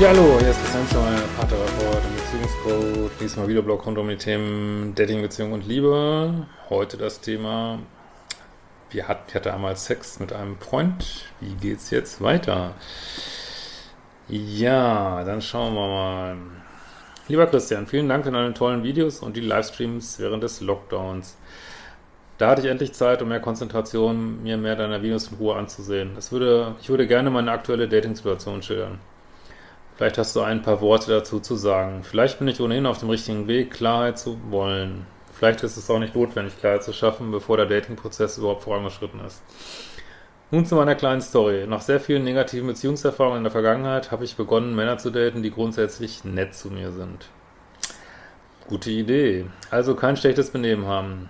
Ja, hallo, hier ist Christian Schmeier, Paartherapeut und Beziehungscoach. Diesmal Videoblog rund um die Themen Dating, Beziehung und Liebe. Heute das Thema, wir hatten, ich hatte einmal Sex mit einem Freund. Wie geht's jetzt weiter? Ja, dann schauen wir mal. Lieber Christian, vielen Dank für deine tollen Videos und die Livestreams während des Lockdowns. Da hatte ich endlich Zeit und mehr Konzentration, mir mehr deiner Videos in Ruhe anzusehen. Es würde, ich würde gerne meine aktuelle Dating-Situation schildern. Vielleicht hast du ein paar Worte dazu zu sagen. Vielleicht bin ich ohnehin auf dem richtigen Weg, Klarheit zu wollen. Vielleicht ist es auch nicht notwendig, Klarheit zu schaffen, bevor der Dating-Prozess überhaupt vorangeschritten ist. Nun zu meiner kleinen Story. Nach sehr vielen negativen Beziehungserfahrungen in der Vergangenheit habe ich begonnen, Männer zu daten, die grundsätzlich nett zu mir sind. Gute Idee. Also kein schlechtes Benehmen haben.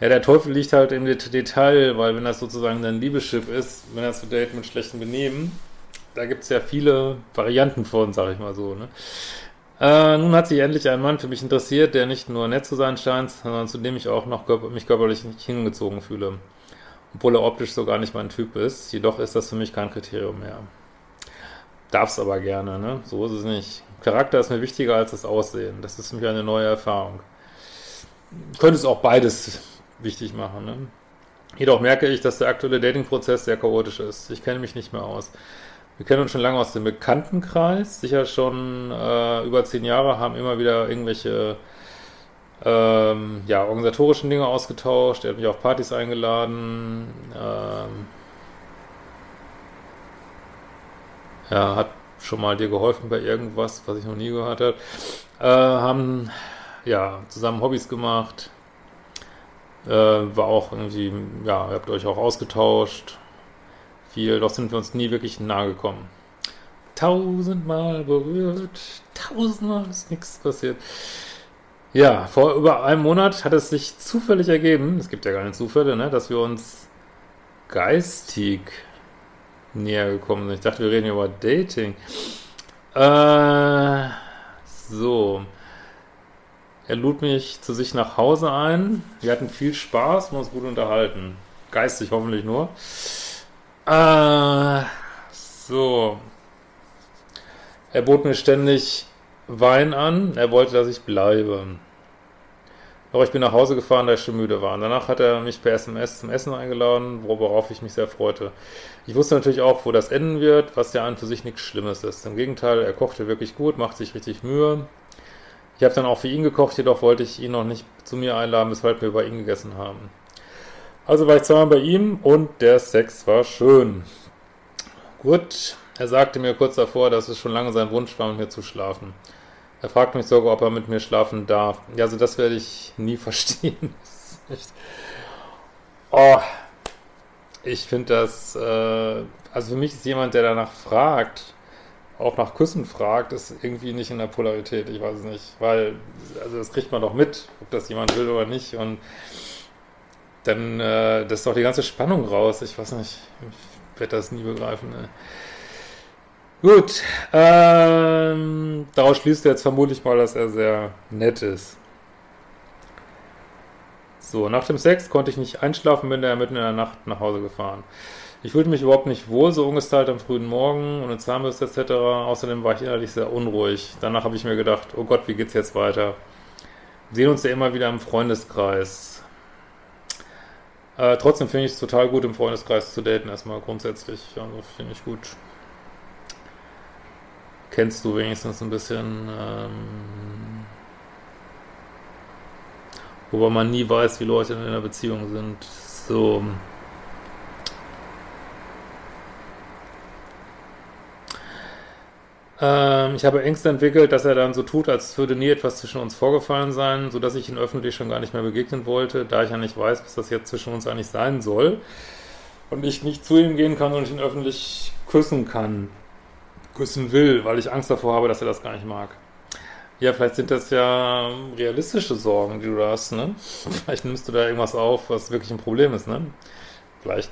Ja, der Teufel liegt halt im Detail, weil wenn das sozusagen dein Liebeschip ist, Männer zu daten mit schlechtem Benehmen, da gibt es ja viele Varianten von, sag ich mal so. Ne? Äh, nun hat sich endlich ein Mann für mich interessiert, der nicht nur nett zu sein scheint, sondern zu dem ich auch noch körper mich körperlich nicht hingezogen fühle. Obwohl er optisch so gar nicht mein Typ ist. Jedoch ist das für mich kein Kriterium mehr. Darf's aber gerne, ne? So ist es nicht. Charakter ist mir wichtiger als das Aussehen. Das ist für mich eine neue Erfahrung. Könnte es auch beides wichtig machen, ne? Jedoch merke ich, dass der aktuelle Dating-Prozess sehr chaotisch ist. Ich kenne mich nicht mehr aus. Wir kennen uns schon lange aus dem Bekanntenkreis, sicher schon äh, über zehn Jahre, haben immer wieder irgendwelche ähm, ja, organisatorischen Dinge ausgetauscht. Er hat mich auf Partys eingeladen. Ähm, ja, hat schon mal dir geholfen bei irgendwas, was ich noch nie gehört habe. Äh, haben ja zusammen Hobbys gemacht. Äh, war auch irgendwie, ja, ihr habt euch auch ausgetauscht viel, doch sind wir uns nie wirklich nahe gekommen. Tausendmal berührt, tausendmal ist nichts passiert. Ja, vor über einem Monat hat es sich zufällig ergeben, es gibt ja keine Zufälle, ne, dass wir uns geistig näher gekommen sind. Ich dachte, wir reden über Dating. Äh, so. Er lud mich zu sich nach Hause ein. Wir hatten viel Spaß und uns gut unterhalten. Geistig hoffentlich nur. Äh, so. Er bot mir ständig Wein an. Er wollte, dass ich bleibe. Doch ich bin nach Hause gefahren, da ich schon müde war. Und danach hat er mich per SMS zum Essen eingeladen, worauf ich mich sehr freute. Ich wusste natürlich auch, wo das enden wird, was ja an für sich nichts Schlimmes ist. Im Gegenteil, er kochte wirklich gut, macht sich richtig Mühe. Ich habe dann auch für ihn gekocht, jedoch wollte ich ihn noch nicht zu mir einladen, weshalb wir bei ihm gegessen haben. Also war ich zweimal bei ihm und der Sex war schön. Gut, er sagte mir kurz davor, dass es schon lange sein Wunsch war, mit mir zu schlafen. Er fragt mich sogar, ob er mit mir schlafen darf. Ja, also das werde ich nie verstehen. oh, ich finde das, äh, also für mich ist jemand, der danach fragt, auch nach Küssen fragt, ist irgendwie nicht in der Polarität. Ich weiß es nicht, weil, also das kriegt man doch mit, ob das jemand will oder nicht und dann äh, das ist doch die ganze Spannung raus. Ich weiß nicht, ich werde das nie begreifen. Ne? Gut, ähm, daraus schließt er jetzt vermutlich mal, dass er sehr nett ist. So, nach dem Sex konnte ich nicht einschlafen, bin er mitten in der Nacht nach Hause gefahren. Ich fühlte mich überhaupt nicht wohl, so ungestylt am frühen Morgen, ohne Zahnbürste etc. Außerdem war ich innerlich sehr unruhig. Danach habe ich mir gedacht, oh Gott, wie geht's jetzt weiter? Wir sehen uns ja immer wieder im Freundeskreis. Äh, trotzdem finde ich es total gut, im Freundeskreis zu daten, erstmal grundsätzlich. Also finde ich gut. Kennst du wenigstens ein bisschen. Ähm, Wobei man nie weiß, wie Leute in einer Beziehung sind. So. Ähm, ich habe Ängste entwickelt, dass er dann so tut, als würde nie etwas zwischen uns vorgefallen sein, sodass ich ihn öffentlich schon gar nicht mehr begegnen wollte, da ich ja nicht weiß, was das jetzt zwischen uns eigentlich sein soll. Und ich nicht zu ihm gehen kann und ihn öffentlich küssen kann. Küssen will, weil ich Angst davor habe, dass er das gar nicht mag. Ja, vielleicht sind das ja realistische Sorgen, die du da hast, ne? Vielleicht nimmst du da irgendwas auf, was wirklich ein Problem ist, ne? Vielleicht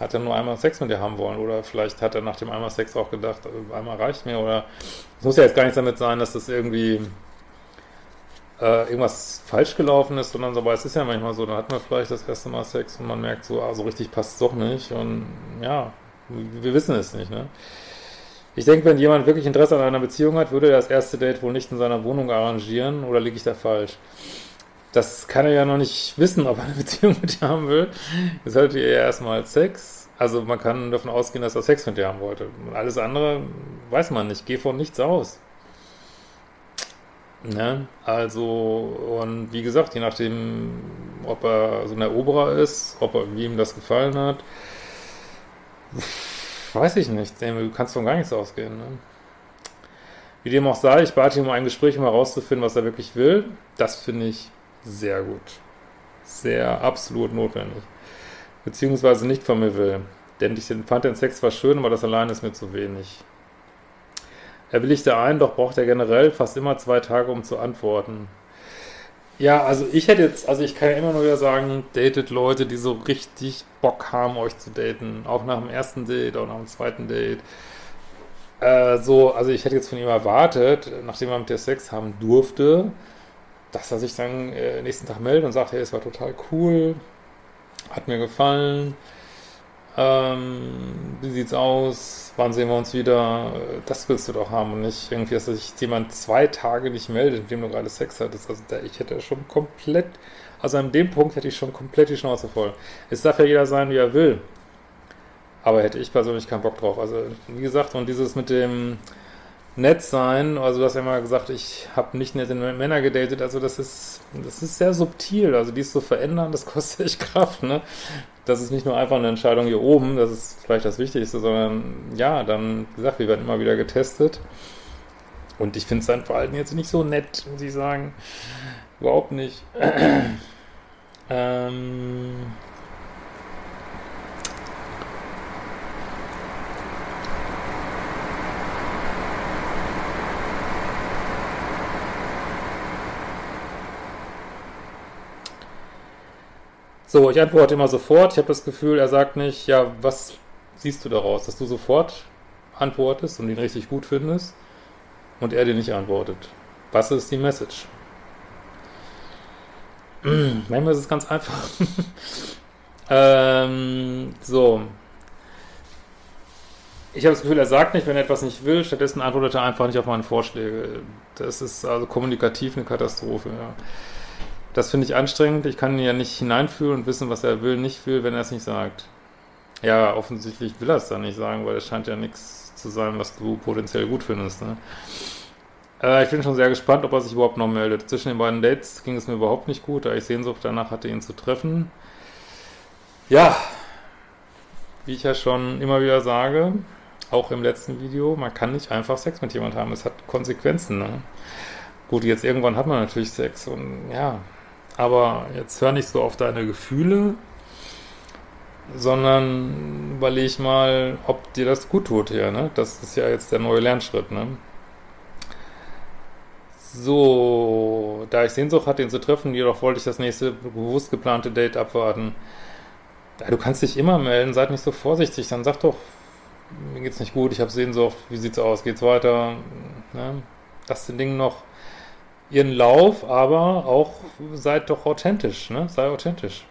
hat er nur einmal Sex mit dir haben wollen oder vielleicht hat er nach dem einmal Sex auch gedacht, äh, einmal reicht mir oder es muss ja jetzt gar nicht damit sein, dass das irgendwie äh, irgendwas falsch gelaufen ist, sondern so, aber es ist ja manchmal so, dann hat man vielleicht das erste Mal Sex und man merkt so, ah, so richtig passt es doch nicht und ja, wir wissen es nicht, ne? Ich denke, wenn jemand wirklich Interesse an einer Beziehung hat, würde er das erste Date wohl nicht in seiner Wohnung arrangieren oder liege ich da falsch? Das kann er ja noch nicht wissen, ob er eine Beziehung mit dir haben will. Jetzt hört ihr erstmal Sex. Also man kann davon ausgehen, dass er Sex mit dir haben wollte. Alles andere weiß man nicht. Geh von nichts aus. Ne? Also, und wie gesagt, je nachdem, ob er so ein Eroberer ist, ob er, wie ihm das gefallen hat, weiß ich nicht. Du kannst von gar nichts ausgehen. Ne? Wie dem auch sei, ich bat ihn um ein Gespräch, um herauszufinden, was er wirklich will. Das finde ich sehr gut. Sehr absolut notwendig. Beziehungsweise nicht von mir will. Denn ich fand den Sex zwar schön, aber das allein ist mir zu wenig. Er willigte ein, doch braucht er generell fast immer zwei Tage, um zu antworten. Ja, also ich hätte jetzt, also ich kann ja immer nur wieder sagen, datet Leute, die so richtig Bock haben, euch zu daten. Auch nach dem ersten Date, auch nach dem zweiten Date. Äh, so, also ich hätte jetzt von ihm erwartet, nachdem er mit dir Sex haben durfte, dass er sich dann äh, nächsten Tag meldet und sagt, hey, es war total cool, hat mir gefallen, ähm, wie sieht's aus, wann sehen wir uns wieder, das willst du doch haben und nicht irgendwie, dass sich jemand zwei Tage nicht meldet, mit dem du gerade Sex hattest. Also da, ich hätte schon komplett, also an dem Punkt hätte ich schon komplett die Schnauze voll. Es darf ja jeder sein, wie er will. Aber hätte ich persönlich keinen Bock drauf. Also, wie gesagt, und dieses mit dem, nett sein. Also du hast ja mal gesagt, ich habe nicht nette Männer gedatet. Also das ist, das ist sehr subtil. Also dies zu verändern, das kostet echt Kraft. Ne? Das ist nicht nur einfach eine Entscheidung hier oben, das ist vielleicht das Wichtigste, sondern ja, dann, wie gesagt, wir werden immer wieder getestet. Und ich finde sein Verhalten jetzt nicht so nett, muss ich sagen. Überhaupt nicht. ähm... So, ich antworte immer sofort. Ich habe das Gefühl, er sagt nicht, ja, was siehst du daraus? Dass du sofort antwortest und ihn richtig gut findest und er dir nicht antwortet. Was ist die Message? Manchmal ist es ganz einfach. ähm, so. Ich habe das Gefühl, er sagt nicht, wenn er etwas nicht will, stattdessen antwortet er einfach nicht auf meine Vorschläge. Das ist also kommunikativ eine Katastrophe. Ja. Das finde ich anstrengend. Ich kann ihn ja nicht hineinfühlen und wissen, was er will, nicht will, wenn er es nicht sagt. Ja, offensichtlich will er es dann nicht sagen, weil es scheint ja nichts zu sein, was du potenziell gut findest. Ne? Äh, ich bin schon sehr gespannt, ob er sich überhaupt noch meldet. Zwischen den beiden Dates ging es mir überhaupt nicht gut, da ich Sehnsucht danach hatte, ihn zu treffen. Ja, wie ich ja schon immer wieder sage, auch im letzten Video, man kann nicht einfach Sex mit jemandem haben. Es hat Konsequenzen. Ne? Gut, jetzt irgendwann hat man natürlich Sex und ja, aber jetzt hör nicht so auf deine Gefühle, sondern überleg mal, ob dir das gut tut hier, ne? Das ist ja jetzt der neue Lernschritt, ne? So, da ich Sehnsucht hatte, ihn zu treffen, jedoch wollte ich das nächste bewusst geplante Date abwarten. Ja, du kannst dich immer melden, seid nicht so vorsichtig, dann sag doch, mir geht's nicht gut, ich habe Sehnsucht, wie sieht's aus, geht's weiter, ne? Lass den Ding noch ihren Lauf, aber auch seid doch authentisch, ne? Sei authentisch.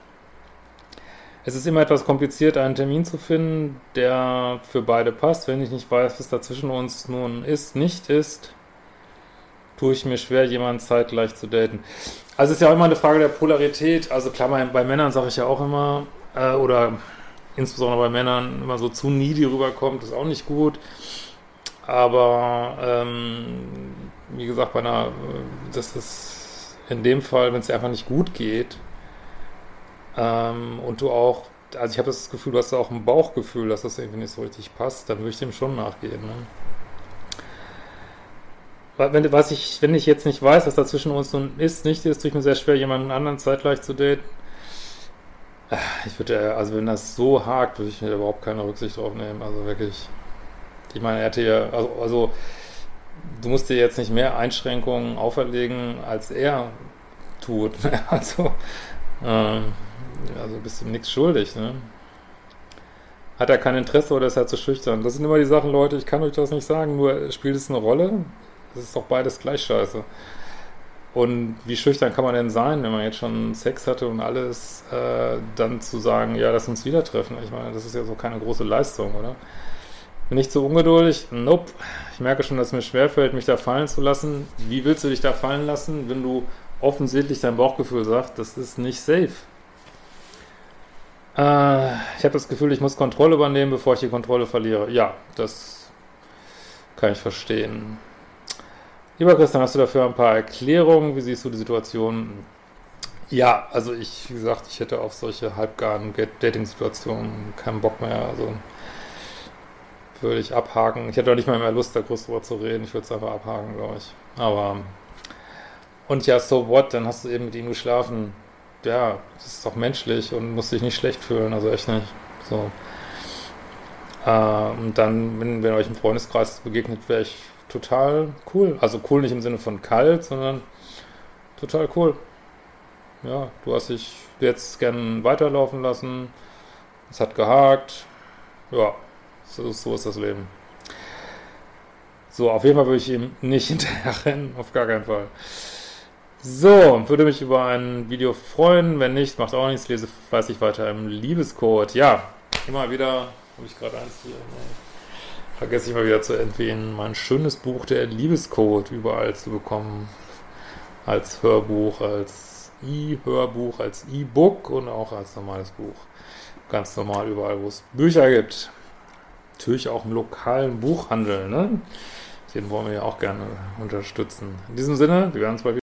Es ist immer etwas kompliziert, einen Termin zu finden, der für beide passt. Wenn ich nicht weiß, was da zwischen uns nun ist, nicht ist, tue ich mir schwer, jemanden zeitgleich zu daten. Also es ist ja auch immer eine Frage der Polarität. Also klar, bei, bei Männern sage ich ja auch immer, äh, oder insbesondere bei Männern immer so zu needy rüberkommt, ist auch nicht gut. Aber ähm, wie gesagt, bei einer, das ist in dem Fall, wenn es dir einfach nicht gut geht ähm, und du auch, also ich habe das Gefühl, du hast auch ein Bauchgefühl, dass das irgendwie nicht so richtig passt, dann würde ich dem schon nachgehen. Ne? Wenn, was ich, wenn ich jetzt nicht weiß, was da zwischen uns nun ist, nicht ist, tue ich mir sehr schwer, jemanden anderen zeitgleich zu daten. Äh, ich würde, also wenn das so hakt, würde ich mir überhaupt keine Rücksicht drauf nehmen. Also wirklich. Ich meine, er hätte ja, also, also du musst dir jetzt nicht mehr Einschränkungen auferlegen, als er tut. also, ähm, also bist ihm nichts schuldig, ne? Hat er kein Interesse oder ist er zu schüchtern? Das sind immer die Sachen, Leute, ich kann euch das nicht sagen, nur spielt es eine Rolle? Das ist doch beides gleich scheiße. Und wie schüchtern kann man denn sein, wenn man jetzt schon Sex hatte und alles, äh, dann zu sagen, ja, lass uns wieder treffen? Ich meine, das ist ja so keine große Leistung, oder? Bin ich zu ungeduldig? Nope. Ich merke schon, dass es mir schwerfällt, mich da fallen zu lassen. Wie willst du dich da fallen lassen, wenn du offensichtlich dein Bauchgefühl sagst, das ist nicht safe? Äh, ich habe das Gefühl, ich muss Kontrolle übernehmen, bevor ich die Kontrolle verliere. Ja, das kann ich verstehen. Lieber Christian, hast du dafür ein paar Erklärungen? Wie siehst du die Situation? Ja, also ich, wie gesagt, ich hätte auf solche halbgaren Dating-Situationen keinen Bock mehr. Also würde ich abhaken. Ich hätte auch nicht mal mehr Lust, da groß drüber zu reden. Ich würde es einfach abhaken, glaube ich. Aber und ja, so what? Dann hast du eben mit ihm geschlafen. Ja, das ist doch menschlich und musst dich nicht schlecht fühlen. Also echt nicht. So. Äh, und dann, wenn, wenn euch im Freundeskreis begegnet, wäre ich total cool. Also cool nicht im Sinne von kalt, sondern total cool. Ja, du hast dich jetzt gern weiterlaufen lassen. Es hat gehakt. Ja, so, so ist das Leben. So, auf jeden Fall würde ich ihm nicht hinterher rennen, auf gar keinen Fall. So, würde mich über ein Video freuen. Wenn nicht, macht auch nichts, lese fleißig weiter im Liebescode. Ja, immer wieder, habe ich gerade eins hier. Nee vergesse ich mal wieder zu erwähnen, mein schönes Buch, der Liebescode, überall zu bekommen. Als Hörbuch, als E-Hörbuch, als E-Book und auch als normales Buch. Ganz normal überall, wo es Bücher gibt. Natürlich auch im lokalen Buchhandel, ne? Den wollen wir ja auch gerne unterstützen. In diesem Sinne, wir werden uns bald wieder